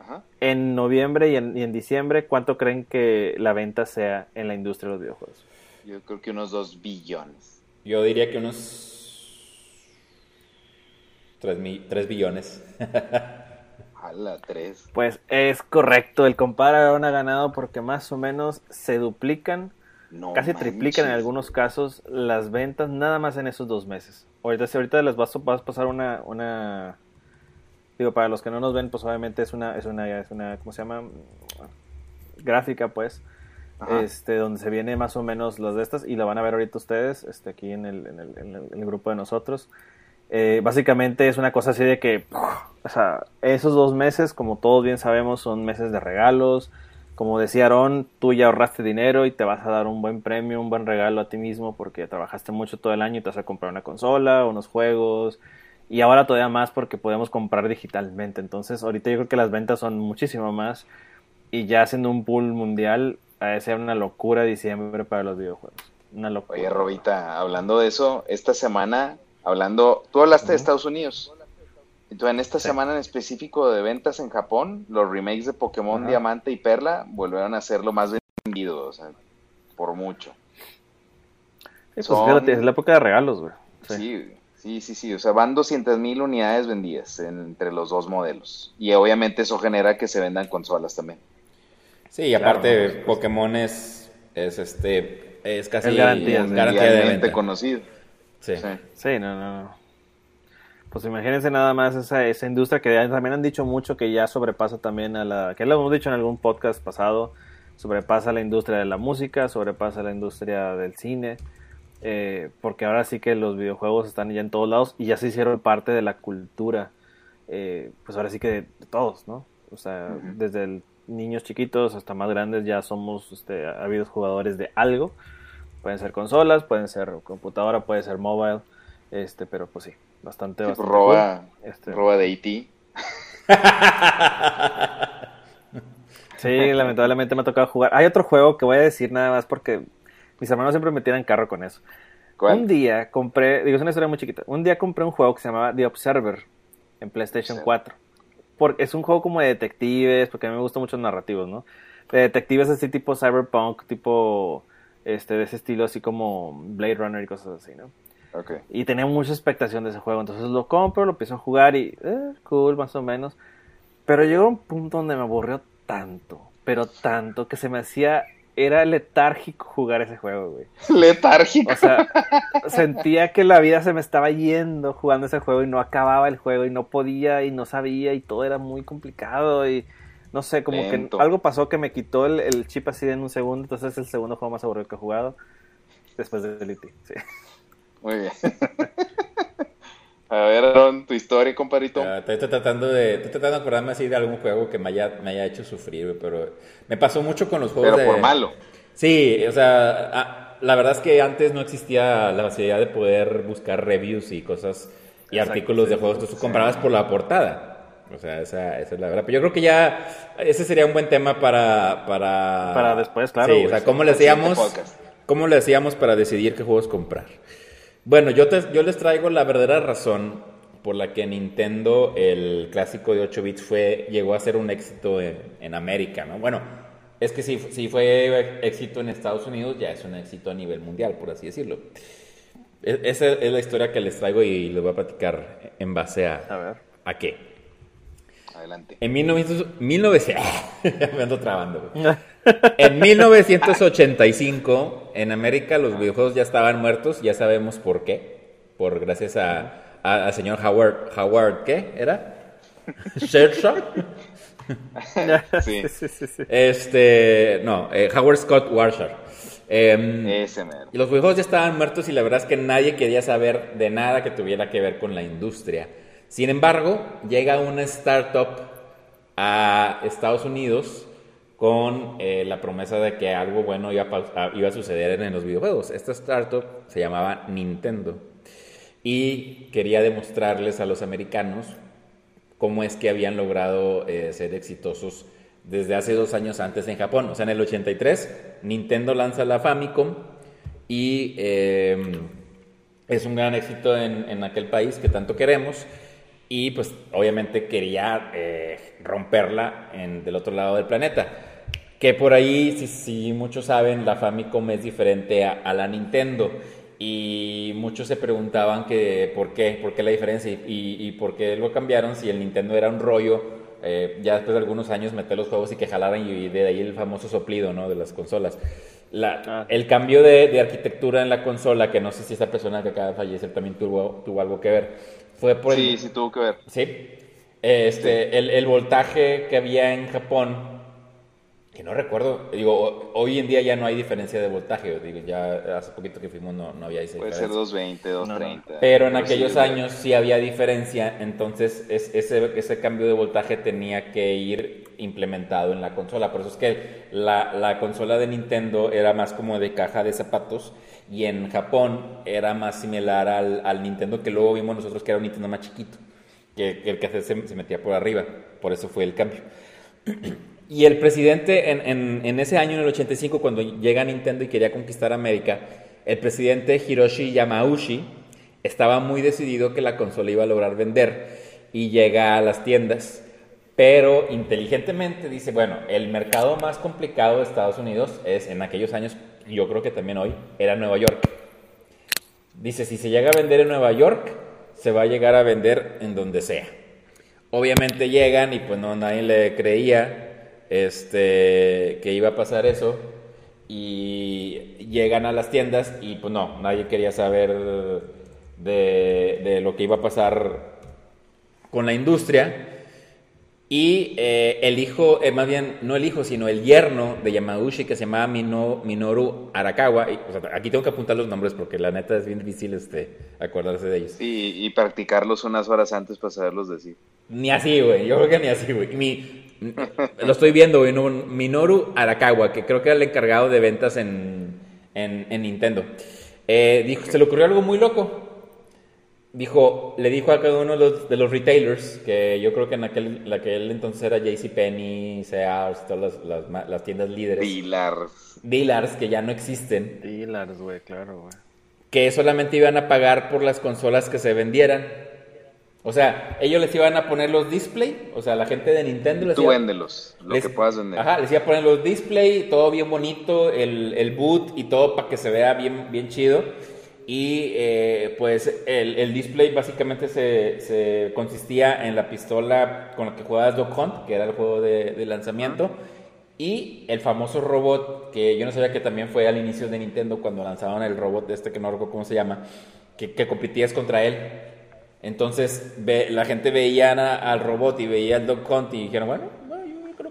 Ajá. En noviembre y en, y en diciembre, ¿cuánto creen que la venta sea en la industria de los videojuegos? Yo creo que unos dos billones. Yo diría que unos 3, billones. A la tres. Pues es correcto, el compadre Aaron ha ganado porque más o menos se duplican, No casi triplican en algunos casos las ventas nada más en esos dos meses. Ahorita, si ahorita les vas a, vas a pasar una, una, digo, para los que no nos ven, pues obviamente es una, es una, es una, ¿cómo se llama? Gráfica, pues, Este, donde se viene más o menos las de estas y la van a ver ahorita ustedes, este, aquí en el, en el, en el- en el grupo de nosotros. Eh, básicamente es una cosa así de que, o sea, esos dos meses, como todos bien sabemos, son meses de regalos. Como decía Aaron, tú ya ahorraste dinero y te vas a dar un buen premio, un buen regalo a ti mismo porque trabajaste mucho todo el año y te vas a comprar una consola, unos juegos Y ahora todavía más porque podemos comprar digitalmente. Entonces, ahorita yo creo que las ventas son muchísimo más. Y ya haciendo un pool mundial, a ser una locura diciembre para los videojuegos. Una locura. Oye, Robita, hablando de eso, esta semana, hablando, tú hablaste de Estados Unidos. Entonces, en esta semana en específico de ventas en Japón, los remakes de Pokémon Diamante y Perla volvieron a ser lo más vendido, o sea, por mucho. pues fíjate, es la época de regalos, güey. Sí. sí, sí, sí, o sea, van 200 mil unidades vendidas entre los dos modelos. Y obviamente eso genera que se vendan consolas también. Sí, y aparte Pokémon es, es este, es casi garantía, de venta. conocido. Sí. sí. no, no. Pues imagínense nada más esa, esa industria que también han dicho mucho que ya sobrepasa también a la, que lo hemos dicho en algún podcast pasado, sobrepasa la industria de la música, sobrepasa la industria del cine, eh, porque ahora sí que los videojuegos están ya en todos lados y ya se hicieron parte de la cultura, eh, pues ahora sí que de, todos, ¿no? O sea, desde niños chiquitos hasta más grandes ya somos este, habidos jugadores de algo, pueden ser consolas, pueden ser computadora, puede ser mobile, este, pero pues sí, bastante, bastante roba, este, roba de IT. sí, lamentablemente me ha tocado jugar. Hay otro juego que voy a decir nada más porque mis hermanos siempre me tiran carro con eso. Un día compré, digo, es una historia muy chiquita. Un día compré un juego que se llamaba The Observer en PlayStation 4. Porque es un juego como de detectives, porque a mí me gustan mucho los narrativos, ¿no? De detectives así tipo cyberpunk, tipo este de ese estilo así como Blade Runner y cosas así, ¿no? Y tenía mucha expectación de ese juego. Entonces lo compro, lo empiezo a jugar y. Eh, cool, más o menos. Pero llegó un punto donde me aburrió tanto. Pero tanto que se me hacía. Era letárgico jugar ese juego, güey. Letárgico. O sea, sentía que la vida se me estaba yendo jugando ese juego y no acababa el juego y no podía y no sabía y todo era muy complicado y no sé, como que algo pasó que me quitó el, chip así en un segundo, entonces es el segundo juego más aburrido que he jugado después de Elite, sí. Muy bien. A ver, Aaron, tu historia, compadrito. estoy tratando de, estoy tratando de acordarme así de algún juego que me haya, me haya hecho sufrir, pero me pasó mucho con los juegos pero por malo. Sí, o sea, la verdad es que antes no existía la facilidad de poder buscar reviews y cosas y artículos de juegos, entonces tú comprabas por la portada. O sea, esa, esa, es la verdad. Pero yo creo que ya ese sería un buen tema para... Para, para después, claro. Sí, o sea, ¿cómo le hacíamos, ¿cómo le hacíamos para decidir qué juegos comprar? Bueno, yo, yo les traigo la verdadera razón por la que Nintendo, el clásico de 8 bits, fue, llegó a ser un éxito en, América, ¿no? Bueno, es que si, si, fue éxito en Estados Unidos, ya es un éxito a nivel mundial, por así decirlo. E, esa es la historia que les traigo y les voy a platicar en base a, a, ver. ¿a qué. Adelante. En 1900, 1900 me ando trabando. En 1985, en América los videojuegos ya estaban muertos, ya sabemos por qué. Por gracias a, al señor Howard, Howard, ¿qué era? Shershaw. sí. Este, no, eh, Howard Scott Warshar. Eh, y los videojuegos ya estaban muertos y la verdad es que nadie quería saber de nada que tuviera que ver con la industria. Sin embargo, llega una startup a Estados Unidos con eh, la promesa de que algo bueno iba a, suceder en los videojuegos. Esta startup se llamaba Nintendo y quería demostrarles a los americanos cómo es que habían logrado eh, ser exitosos desde hace dos años antes en Japón. O sea, en el 83 Nintendo lanza la Famicom y em, es un gran éxito en, en, aquel país que tanto queremos. Y pues obviamente quería eh, romperla en, del otro lado del planeta. Que por ahí, si, muchos saben, la Famicom es diferente a, la Nintendo. Y muchos se preguntaban que por qué, por qué la diferencia y, y, por qué lo cambiaron si el Nintendo era un rollo. Eh, ya después de algunos años meter los juegos y que jalaran y de ahí el famoso soplido ¿no? de las consolas. La, ah. El cambio de, arquitectura en la consola, que no sé si esa persona que acaba de fallecer también tuvo, tuvo algo que ver, fue por... Sí, sí tuvo que ver. Sí. Este, El, el voltaje que había en Japón no recuerdo, digo, hoy en día ya no hay diferencia de voltaje, digo, ya hace poquito que fuimos no, no había esa Puede ser 220, 230. Pero en aquellos años sí había diferencia, entonces ese, ese cambio de voltaje tenía que ir implementado en la consola, por eso es que la, la consola de Nintendo era más como de caja de zapatos y en Japón era más similar al, Nintendo que luego vimos nosotros que era un Nintendo más chiquito, que, el que se, se, metía por arriba, por eso fue el cambio. Y el presidente en, en, en, ese año, en el 85, cuando llega Nintendo y quería conquistar América, el presidente Hiroshi Yamauchi estaba muy decidido que la consola iba a lograr vender y llega a las tiendas pero inteligentemente dice, bueno, el mercado más complicado de Estados Unidos es en aquellos años, yo creo que también hoy, era Nueva York. Dice, si se llega a vender en Nueva York, se va a llegar a vender en donde sea. Obviamente llegan y pues no, nadie le creía este, que iba a pasar eso y llegan a las tiendas y pues no, nadie quería saber de, de lo que iba a pasar con la industria y eh, el hijo, eh, más bien, no el hijo, sino el yerno de Yamauchi, que se llamaba Minoru Arakawa. aquí tengo que apuntar los nombres porque la neta es bien difícil este, acordarse de ellos. Sí, y practicarlos unas horas antes para saberlos decir. Ni así, güey. Yo creo que ni así, güey. Mi, lo estoy viendo, güey. Minoru Arakawa, que creo que era el encargado de ventas en, en, Nintendo. Eh, dijo, se le ocurrió algo muy loco dijo, le dijo a cada uno de los, retailers, que yo creo que en aquel, aquel entonces era JCPenney, Sears, todas las, tiendas líderes. Dealers. Dealers que ya no existen. Dealers, güey, claro, güey. Que solamente iban a pagar por las consolas que se vendieran. O sea, ellos les iban a poner los display, o sea, la gente de Nintendo les Tú véndelos, lo que puedas vender. Ajá, les iba a poner los display, todo bien bonito, el, el boot y todo para que se vea bien, bien chido y eh, pues el, display básicamente se, consistía en la pistola con la que jugabas Dog Hunt, que era el juego de, lanzamiento, y el famoso robot, que yo no sabía que también fue al inicio de Nintendo cuando lanzaban el robot de este que no recuerdo cómo se llama, que, que competías contra él. Entonces la gente veía al robot y veía al Dog Hunt y dijeron, bueno,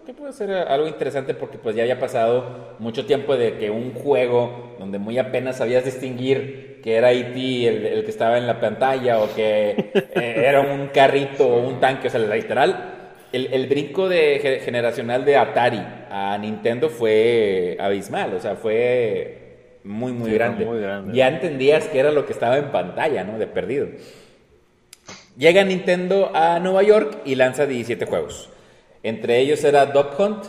que puede ser algo interesante porque pues ya había pasado mucho tiempo de que un juego donde muy apenas sabías distinguir que era E.T. El, que estaba en la pantalla o que eh, era un carrito o un tanque, o sea, literal, el, el, brinco de generacional de Atari a Nintendo fue abismal, o sea, fue muy, muy, grande. muy grande. Ya entendías que era lo que estaba en pantalla, ¿no? De perdido. Llega Nintendo a Nueva York y lanza 17 juegos. Entre ellos era Dog Hunt,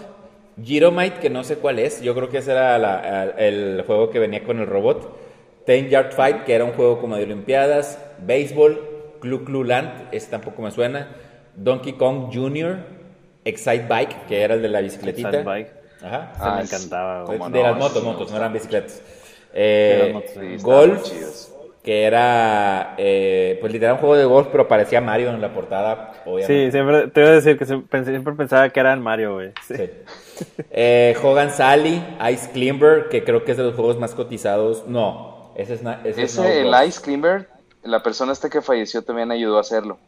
Giromite, que no sé cuál es, yo creo que ese era el juego que venía con el robot. Ten Yard Fight, que era un juego como de Olimpiadas. Baseball, Clu Clu Land, ese tampoco me suena. Donkey Kong Jr., Excite Bike, que era el de la bicicletita. Excite Bike. Ajá. me ah, encantaba. De, las motos, motos, no eran bicicletas. Eh, golf que era eh, pues literal un juego de golf, pero parecía Mario en la portada, obviamente. Sí, siempre te voy a decir que siempre pensaba que era el Mario, güey. Sí. Eh, Hogan Sally, Ice Climber, que creo que es de los juegos más cotizados. No, ese es, ese, ese el Ice Climber, la persona esta que falleció también ayudó a hacerlo.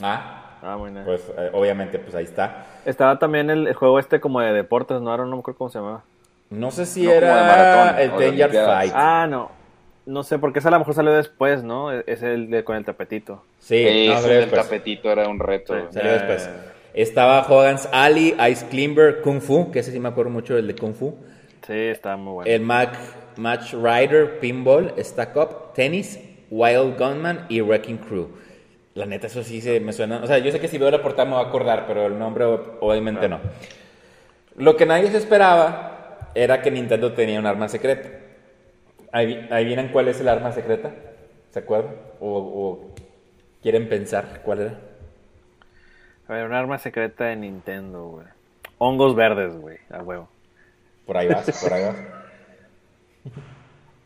Ah, ah bueno. Pues eh, obviamente, pues ahí está. Estaba también el, juego este como de deportes, ¿no? Ahora no me acuerdo cómo se llamaba. No sé si era el Ten Yard Fight. Ah, no. No sé, porque ese a lo mejor salió después, ¿no? E-, es el de con el tapetito. Sí, el tapetito era un reto. salió después. Estaba Hogan's Ali, Ice Climber, Kung Fu, que ese sí me acuerdo mucho del de Kung Fu. Sí, estaba muy bueno. El Mac, Match Rider, Pinball, Stack Up, Tennis, Wild Gunman y Wrecking Crew. La neta, eso sí se me suena. O sea, yo sé que si veo la portada me va a acordar, pero el nombre obviamente no. Lo que nadie se esperaba era que Nintendo tenía un arma secreta. Ahí, vienen cuál es el arma secreta. ¿Se acuerdan? O, quieren pensar cuál era. A ver, un arma secreta de Nintendo, güey. Hongos verdes, güey, a huevo. Por ahí vas, por ahí vas.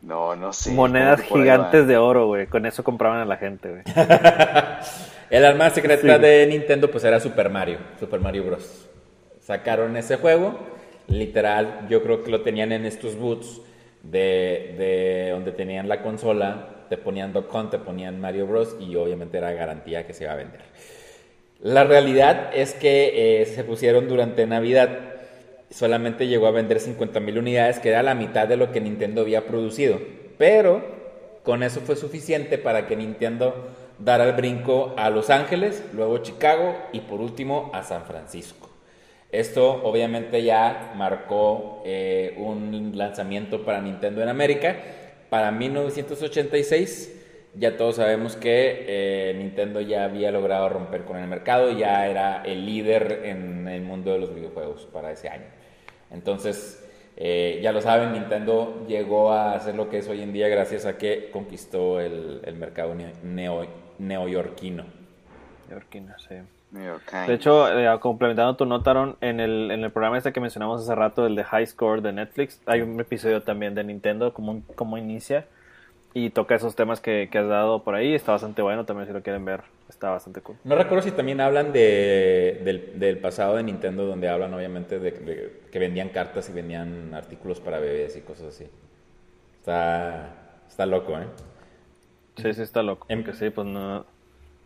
No, no sé. Monedas gigantes de oro, güey. Con eso compraban a la gente, güey. el arma secreta de Nintendo, pues era Super Mario. Super Mario Bros. Sacaron ese juego. Literal, yo creo que lo tenían en estos boots de, donde tenían la consola, te ponían Doc te ponían Mario Bros. y obviamente era garantía que se iba a vender. La realidad es que eh, se pusieron durante Navidad, solamente llegó a vender 50 mil unidades, que era la mitad de lo que Nintendo había producido. Pero con eso fue suficiente para que Nintendo dara el brinco a Los Ángeles, luego Chicago y por último a San Francisco. Esto obviamente ya marcó eh, un lanzamiento para Nintendo en América, para 1986 ya todos sabemos que eh, Nintendo ya había logrado romper con el mercado, ya era el líder en el mundo de los videojuegos para ese año. Entonces, eh, ya lo saben, Nintendo llegó a hacer lo que es hoy en día gracias a que conquistó el, mercado neo, neoyorquino. Neoyorquino, sí. De hecho, eh, complementando tu nota, en el, en el programa este que mencionamos hace rato, el de High Score de Netflix, hay un episodio también de Nintendo, como, como inicia y toca esos temas que, has dado por ahí. Está bastante bueno también si lo quieren ver. Está bastante cool. No recuerdo si también hablan de, del, pasado de Nintendo, donde hablan obviamente de, que vendían cartas y vendían artículos para bebés y cosas así. Está, está loco, ¿eh? Sí, sí, está loco. Em, sí, pues no.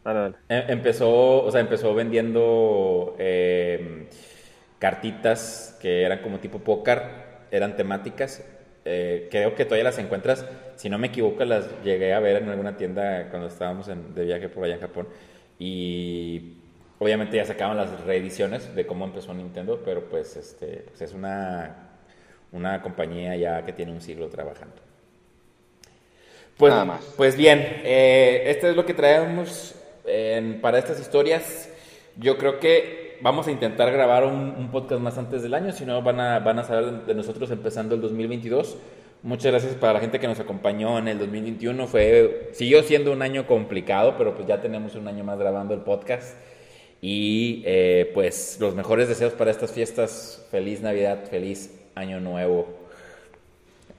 Dale, dale. Em, empezó, o sea, empezó vendiendo eh, cartitas que eran como tipo póker, eran temáticas eh, creo que todavía las encuentras, si no me equivoco, las llegué a ver en alguna tienda cuando estábamos de viaje por allá en Japón. Y obviamente ya sacaban las reediciones de cómo empezó Nintendo, pero pues, este, pues es una, una compañía ya que tiene un siglo trabajando. Pues, pues bien, eh, esto es lo que traemos para estas historias. Yo creo que vamos a intentar grabar un, podcast más antes del año, si no van a, van a saber de, nosotros empezando el 2022. Muchas gracias para la gente que nos acompañó en el 2021. Fue, siguió siendo un año complicado, pero pues ya tenemos un año más grabando el podcast. Y eh, pues los mejores deseos para estas fiestas. Feliz Navidad, feliz Año Nuevo.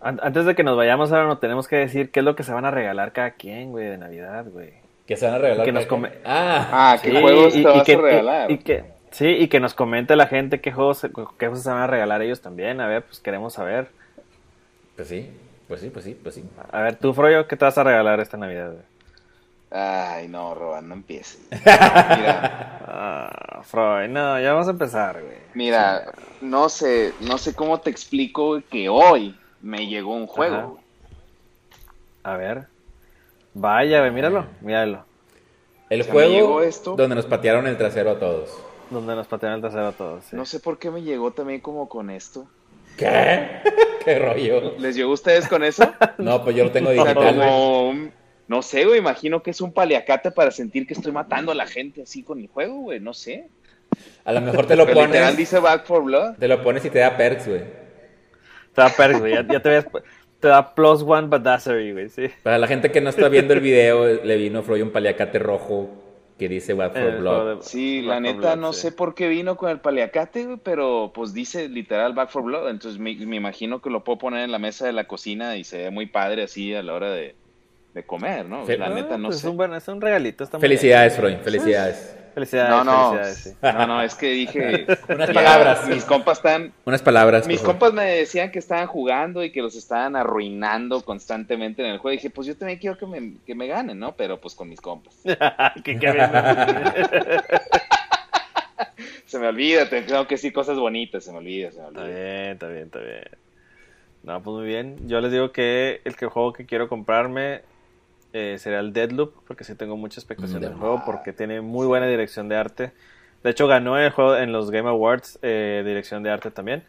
Antes de que nos vayamos, ahora nos tenemos que decir qué es lo que se van a regalar cada quien, güey, de Navidad, güey. Que se van a regalar. Que nos Ah, ah ¿qué juegos te vas a regalar? Y, que, Sí, y que nos comente la gente qué juegos, qué juegos se van a regalar ellos también. A ver, pues queremos saber. Pues sí, pues sí, pues sí, pues sí. A ver, tú, Froyo, ¿qué te vas a regalar esta Navidad? Ay, no, Roban, no empieces. Mira. ah, Freud, no, ya vamos a empezar, güey. Mira, no sé, no sé cómo te explico que hoy me llegó un juego. A ver. Vaya, güey, míralo, míralo. El juego donde nos patearon el trasero a todos. Donde nos patean el trasero a todos. No sé por qué me llegó también como con esto. ¿Qué? ¿Qué rollo? ¿Les llegó a ustedes con eso? no, pues yo lo tengo digital. no sé, güey, imagino que es un paliacate para sentir que estoy matando a la gente así con el juego, güey, no sé. A lo mejor te lo pones. Literal dice Back for Blood. Te lo pones y te da perks, güey. Te da perks, güey. Ya, te ves. Te da plus one badassery, güey, sí. Para la gente que no está viendo el video, le vino Freud un paliacate rojo que dice What for Blood. Sí, la neta no sé por qué vino con el paliacate, pero pues dice literal Back for Blood, entonces me, imagino que lo puedo poner en la mesa de la cocina y se ve muy padre así a la hora de, comer, ¿no? La neta no pues sé. Es un, buen, es un regalito. felicidades, Freud, felicidades. Felicidades, no, no, felicidades, no, no, es que dije... Unas palabras. Mis compas están... Unas palabras. Mis compas me decían que estaban jugando y que los estaban arruinando constantemente en el juego. Y dije, pues yo también quiero que me, que me ganen, ¿no? Pero pues con mis compas. que, se me olvida, tengo que decir cosas bonitas, se me olvida, se me olvida. Está bien, está bien, está bien. No, pues muy bien. Yo les digo que el que juego que quiero comprarme eh, será el Deadloop, porque sí tengo mucha expectación del juego, porque tiene muy buena dirección de arte. De hecho, ganó en el juego en los Game Awards eh, dirección de arte también.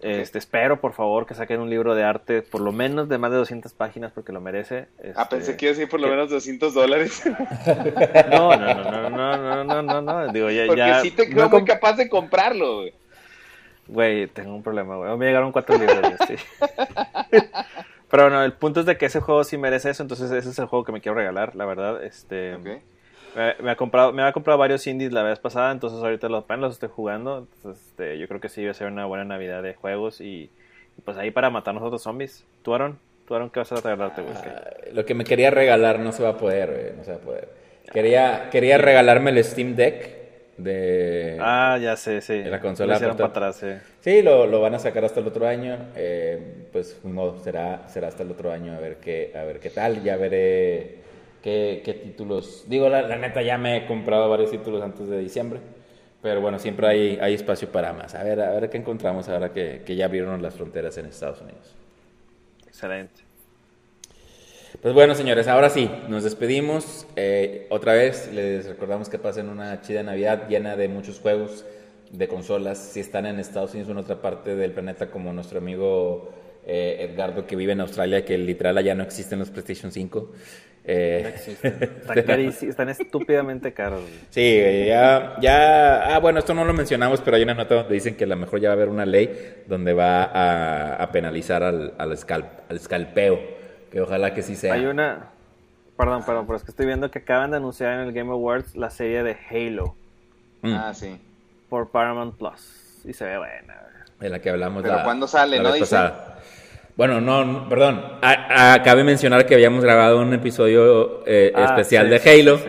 Este, espero, por favor, que saquen un libro de arte, por lo menos de más de 200 páginas, porque lo merece. ah, pensé que iba a decir por lo menos 200 dólares. No, no, no, no, no, no, no, no, Digo, ya, porque ya, sí te creo muy capaz de comprarlo, güey. Güey, tengo un problema, güey. Me llegaron cuatro libros, sí. Pero bueno, el punto es de que ese juego sí merece eso, entonces ese es el juego que me quiero regalar, la verdad. Este, me, ha comprado, me ha comprado varios indies la vez pasada, entonces ahorita los, los estoy jugando. Entonces, este, yo creo que sí va a ser una buena Navidad de juegos y, pues ahí para matar a nosotros zombies. ¿Tú, Aaron? ¿Tú, Aaron, qué vas a regalarte, güey? Ah, lo que me quería regalar no se va a poder, güey, no se va a poder. Quería, quería regalarme el Steam Deck de ah ya sé sí. la consola para atrás sí, sí lo, lo, van a sacar hasta el otro año. Eh, pues no será será hasta el otro año a ver qué a ver qué tal. Ya veré qué, qué títulos. Digo la, neta ya me he comprado varios títulos antes de diciembre. Pero bueno siempre hay hay espacio para más. A ver a ver qué encontramos ahora que, que ya abrieron las fronteras en Estados Unidos. Excelente pues bueno, señores, ahora sí, nos despedimos. Eh, otra vez les recordamos que pasen una chida Navidad llena de muchos juegos de consolas. Si están en Estados Unidos o en otra parte del planeta, como nuestro amigo eh, Edgardo que vive en Australia, que literal allá no existen los PlayStation 5. Eh, están, están estúpidamente caros. Sí, ya, ya, ah, bueno, esto no lo mencionamos, pero hay una nota donde dicen que a lo mejor ya va a haber una ley donde va a, penalizar al, al, al escalpeo, que ojalá que sí sea. Hay una, perdón, perdón, pero es que estoy viendo que acaban de anunciar en el Game Awards la serie de Halo. Mm. Ah, sí. Por Paramount Plus. Y se ve buena. De la que hablamos. Pero cuando sale, ¿no? Dice? Bueno, no, perdón. Acabe de mencionar que habíamos grabado un episodio eh, ah, especial de Halo.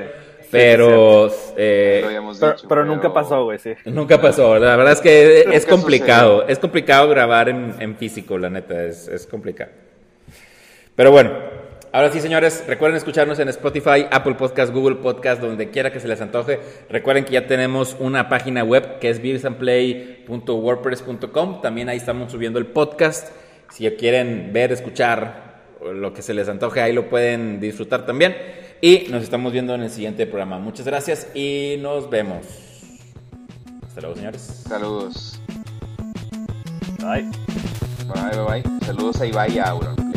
pero, eh, pero, nunca pasó, güey, sí. Nunca pasó. La verdad es que es complicado. Es complicado grabar en, físico, la neta. Es, es complicado. Pero bueno, Ahora sí, señores, recuerden escucharnos en Spotify, Apple Podcast, Google Podcast, donde quiera que se les antoje. Recuerden que ya tenemos una página web que es vivesandplay.wordpress.com. También ahí estamos subiendo el podcast. Si quieren ver, escuchar lo que se les antoje, ahí lo pueden disfrutar también. Y nos estamos viendo en el siguiente programa. Muchas gracias y nos vemos. Hasta luego, señores. Saludos. Bye. Bye, bye, bye. Saludos a Ibai y a Auron.